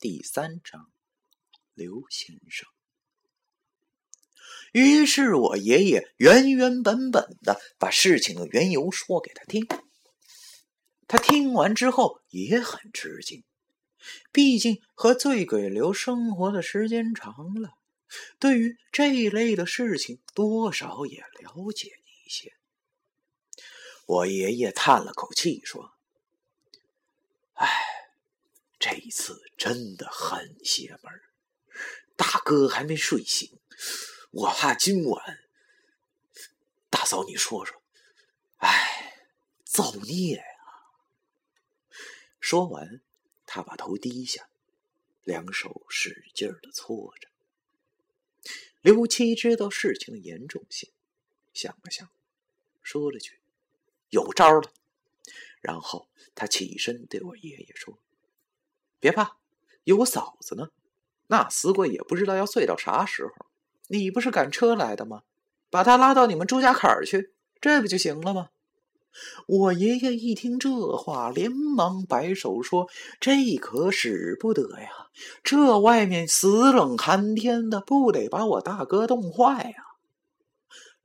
第三章，刘先生。于是我爷爷原原本本的把事情的缘由说给他听。他听完之后也很吃惊，毕竟和醉鬼刘生活的时间长了，对于这一类的事情多少也了解一些。我爷爷叹了口气说：“唉。”这一次真的很邪门大哥还没睡醒，我怕今晚。大嫂，你说说，哎，造孽呀！说完，他把头低下，两手使劲的搓着。刘七知道事情的严重性，想了想，说了句：“有招了。”然后他起身对我爷爷说。别怕，有我嫂子呢。那死鬼也不知道要睡到啥时候。你不是赶车来的吗？把他拉到你们朱家坎儿去，这不就行了吗？我爷爷一听这话，连忙摆手说：“这可使不得呀！这外面死冷寒天的，不得把我大哥冻坏呀！”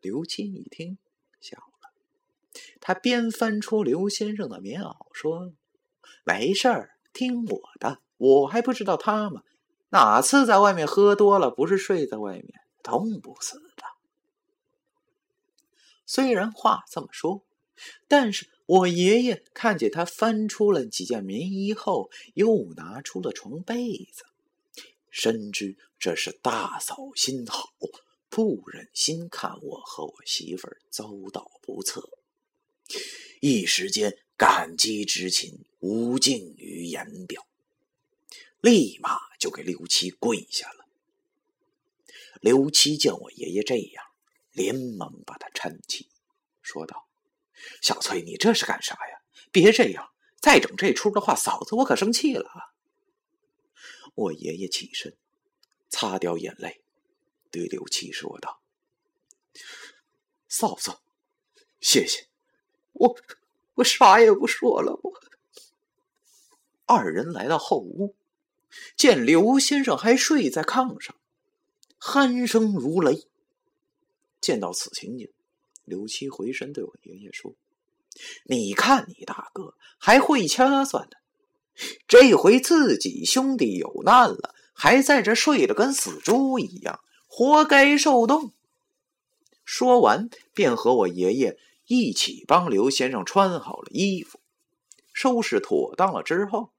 刘七一听，笑了。他边翻出刘先生的棉袄，说：“没事儿。”听我的，我还不知道他吗？哪次在外面喝多了，不是睡在外面，冻不死的。虽然话这么说，但是我爷爷看见他翻出了几件棉衣后，又拿出了床被子，深知这是大嫂心好，不忍心看我和我媳妇儿遭到不测，一时间。感激之情无尽于言表，立马就给刘七跪下了。刘七见我爷爷这样，连忙把他搀起，说道：“小翠，你这是干啥呀？别这样，再整这出的话，嫂子我可生气了。”我爷爷起身，擦掉眼泪，对刘七说道：“嫂子，谢谢我。”我啥也不说了。我二人来到后屋，见刘先生还睡在炕上，鼾声如雷。见到此情景，刘七回身对我爷爷说：“你看你大哥还会掐算呢，这回自己兄弟有难了，还在这睡得跟死猪一样，活该受冻。”说完，便和我爷爷。一起帮刘先生穿好了衣服，收拾妥当了之后，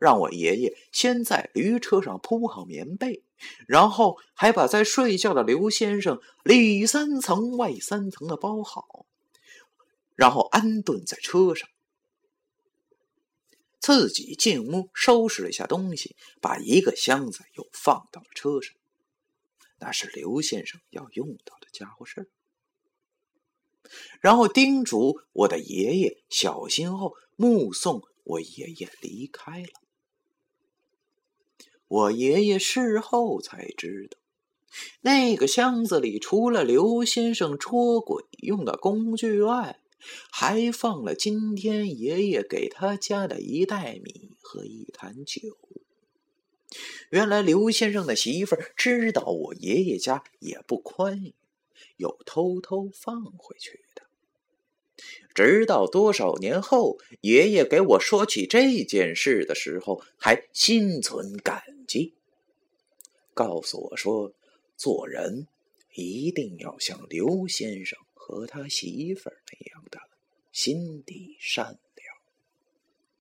让我爷爷先在驴车上铺好棉被，然后还把在睡觉的刘先生里三层外三层的包好，然后安顿在车上。自己进屋收拾了一下东西，把一个箱子又放到了车上，那是刘先生要用到的家伙事儿。然后叮嘱我的爷爷小心后，目送我爷爷离开了。我爷爷事后才知道，那个箱子里除了刘先生捉鬼用的工具外，还放了今天爷爷给他加的一袋米和一坛酒。原来刘先生的媳妇知道我爷爷家也不宽裕。又偷偷放回去的，直到多少年后，爷爷给我说起这件事的时候，还心存感激，告诉我说：“做人一定要像刘先生和他媳妇儿那样的心地善良。”